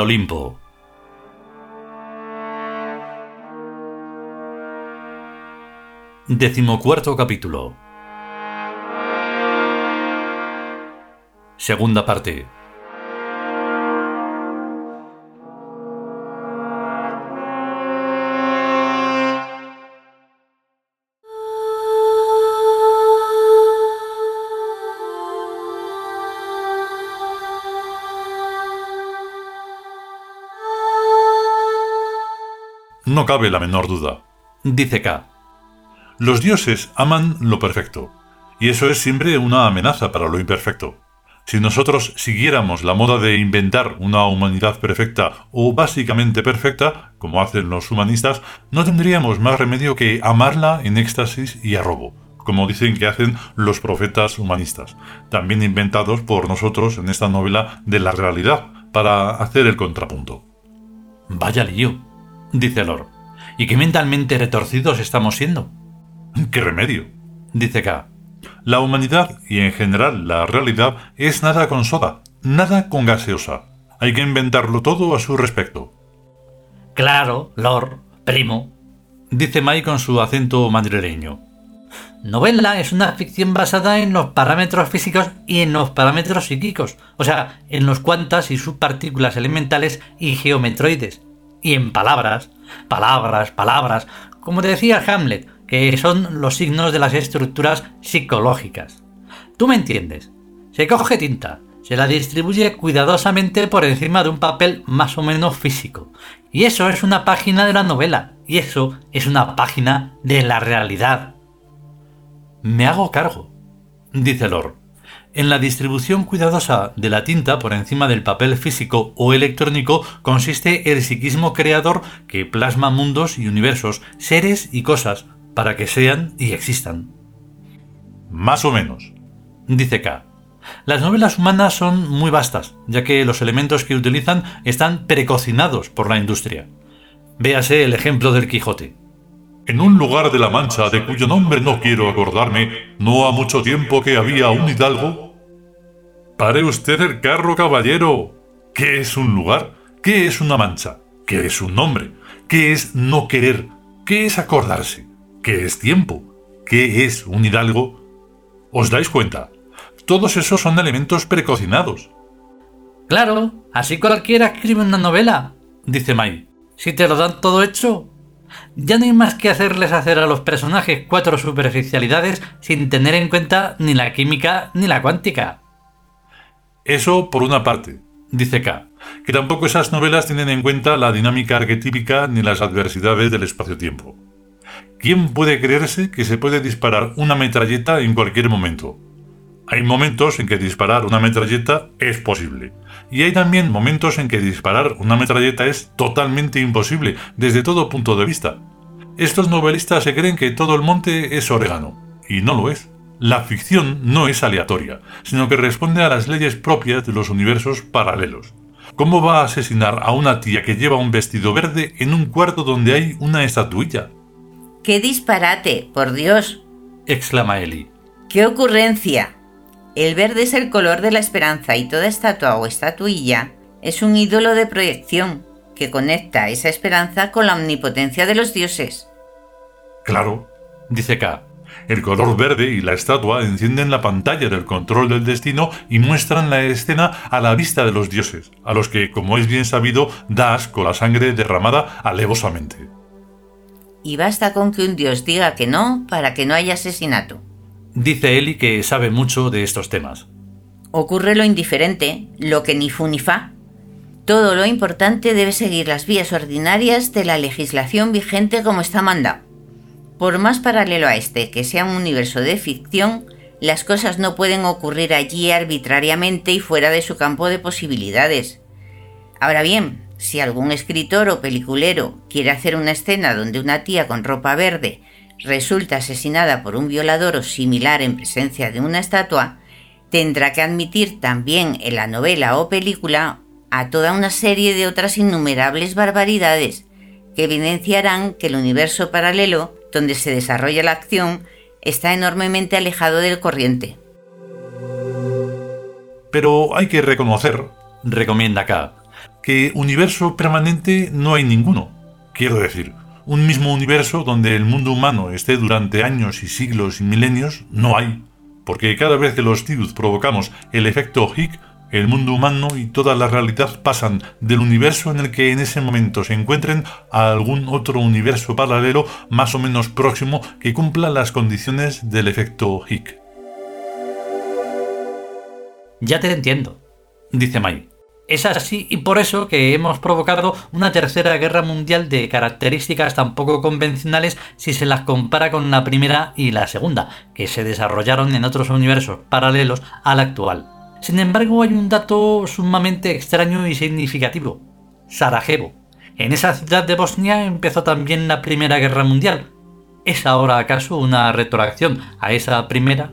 Olimpo. Decimocuarto capítulo. Segunda parte. No cabe la menor duda. Dice K. Los dioses aman lo perfecto, y eso es siempre una amenaza para lo imperfecto. Si nosotros siguiéramos la moda de inventar una humanidad perfecta o básicamente perfecta, como hacen los humanistas, no tendríamos más remedio que amarla en éxtasis y arrobo, como dicen que hacen los profetas humanistas, también inventados por nosotros en esta novela de la realidad, para hacer el contrapunto. Vaya lío dice Lord. ¿Y qué mentalmente retorcidos estamos siendo? ¿Qué remedio? dice K. La humanidad y en general la realidad es nada con soda, nada con gaseosa. Hay que inventarlo todo a su respecto. Claro, Lord, primo, dice Mai con su acento madrileño. Novela es una ficción basada en los parámetros físicos y en los parámetros psíquicos, o sea, en los cuantas y subpartículas elementales y geometroides, y en palabras, palabras, palabras, como decía Hamlet, que son los signos de las estructuras psicológicas. Tú me entiendes. Se coge tinta, se la distribuye cuidadosamente por encima de un papel más o menos físico. Y eso es una página de la novela, y eso es una página de la realidad. Me hago cargo, dice Lord. En la distribución cuidadosa de la tinta por encima del papel físico o electrónico consiste el psiquismo creador que plasma mundos y universos, seres y cosas, para que sean y existan. Más o menos. Dice K. Las novelas humanas son muy vastas, ya que los elementos que utilizan están precocinados por la industria. Véase el ejemplo del Quijote. En un lugar de la Mancha de cuyo nombre no quiero acordarme, no ha mucho tiempo que había un hidalgo. Pare usted el carro, caballero. ¿Qué es un lugar? ¿Qué es una mancha? ¿Qué es un nombre? ¿Qué es no querer? ¿Qué es acordarse? ¿Qué es tiempo? ¿Qué es un hidalgo? ¿Os dais cuenta? Todos esos son elementos precocinados. Claro, así cualquiera escribe una novela, dice Mai. Si te lo dan todo hecho, ya no hay más que hacerles hacer a los personajes cuatro superficialidades sin tener en cuenta ni la química ni la cuántica. Eso por una parte, dice K, que tampoco esas novelas tienen en cuenta la dinámica arquetípica ni las adversidades del espacio-tiempo. ¿Quién puede creerse que se puede disparar una metralleta en cualquier momento? Hay momentos en que disparar una metralleta es posible. Y hay también momentos en que disparar una metralleta es totalmente imposible desde todo punto de vista. Estos novelistas se creen que todo el monte es orégano. Y no lo es. La ficción no es aleatoria, sino que responde a las leyes propias de los universos paralelos. ¿Cómo va a asesinar a una tía que lleva un vestido verde en un cuarto donde hay una estatuilla? ¡Qué disparate, por Dios! exclama Eli. ¡Qué ocurrencia! El verde es el color de la esperanza y toda estatua o estatuilla es un ídolo de proyección que conecta esa esperanza con la omnipotencia de los dioses. Claro, dice K. El color verde y la estatua encienden la pantalla del control del destino y muestran la escena a la vista de los dioses, a los que, como es bien sabido, da asco la sangre derramada alevosamente. Y basta con que un dios diga que no para que no haya asesinato. Dice Eli que sabe mucho de estos temas. Ocurre lo indiferente, lo que ni fu ni fa. Todo lo importante debe seguir las vías ordinarias de la legislación vigente como está mandado. Por más paralelo a este que sea un universo de ficción, las cosas no pueden ocurrir allí arbitrariamente y fuera de su campo de posibilidades. Ahora bien, si algún escritor o peliculero quiere hacer una escena donde una tía con ropa verde resulta asesinada por un violador o similar en presencia de una estatua, tendrá que admitir también en la novela o película a toda una serie de otras innumerables barbaridades que evidenciarán que el universo paralelo donde se desarrolla la acción está enormemente alejado del corriente. Pero hay que reconocer, recomienda K, que universo permanente no hay ninguno. Quiero decir, un mismo universo donde el mundo humano esté durante años y siglos y milenios no hay, porque cada vez que los Tidus provocamos el efecto Higgs, el mundo humano y toda la realidad pasan del universo en el que en ese momento se encuentren a algún otro universo paralelo más o menos próximo que cumpla las condiciones del efecto Higgs. Ya te entiendo, dice Mai. Es así y por eso que hemos provocado una tercera guerra mundial de características tan poco convencionales si se las compara con la primera y la segunda, que se desarrollaron en otros universos paralelos al actual. Sin embargo, hay un dato sumamente extraño y significativo. Sarajevo. En esa ciudad de Bosnia empezó también la Primera Guerra Mundial. ¿Es ahora acaso una retroacción a esa primera?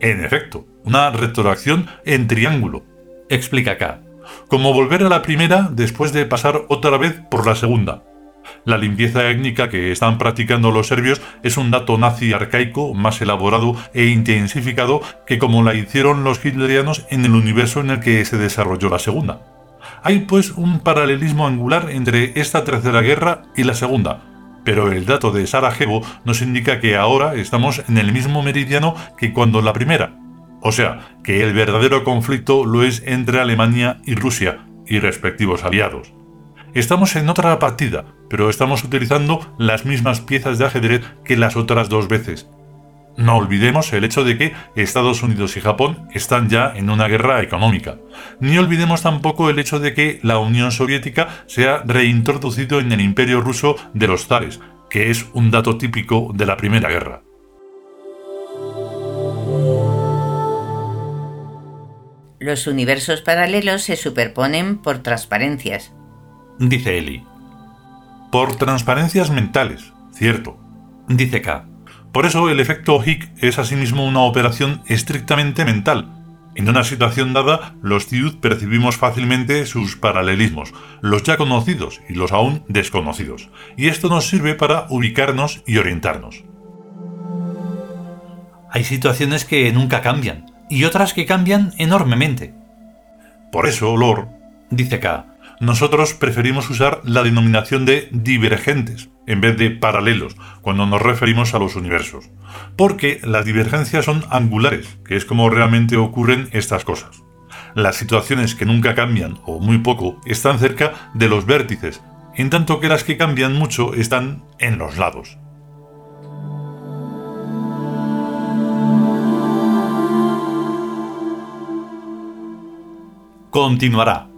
En efecto, una retroacción en triángulo, explica acá. Como volver a la primera después de pasar otra vez por la segunda. La limpieza étnica que están practicando los serbios es un dato nazi arcaico más elaborado e intensificado que como la hicieron los hitlerianos en el universo en el que se desarrolló la segunda. Hay pues un paralelismo angular entre esta tercera guerra y la segunda, pero el dato de Sarajevo nos indica que ahora estamos en el mismo meridiano que cuando la primera, o sea, que el verdadero conflicto lo es entre Alemania y Rusia y respectivos aliados. Estamos en otra partida, pero estamos utilizando las mismas piezas de ajedrez que las otras dos veces. No olvidemos el hecho de que Estados Unidos y Japón están ya en una guerra económica. Ni olvidemos tampoco el hecho de que la Unión Soviética se ha reintroducido en el imperio ruso de los zares, que es un dato típico de la Primera Guerra. Los universos paralelos se superponen por transparencias, dice Eli. Por transparencias mentales, cierto, dice K. Por eso el efecto Higgs es asimismo una operación estrictamente mental. En una situación dada, los Tiud percibimos fácilmente sus paralelismos, los ya conocidos y los aún desconocidos, y esto nos sirve para ubicarnos y orientarnos. Hay situaciones que nunca cambian, y otras que cambian enormemente. Por eso, Lord, dice K, nosotros preferimos usar la denominación de divergentes en vez de paralelos cuando nos referimos a los universos, porque las divergencias son angulares, que es como realmente ocurren estas cosas. Las situaciones que nunca cambian o muy poco están cerca de los vértices, en tanto que las que cambian mucho están en los lados. Continuará.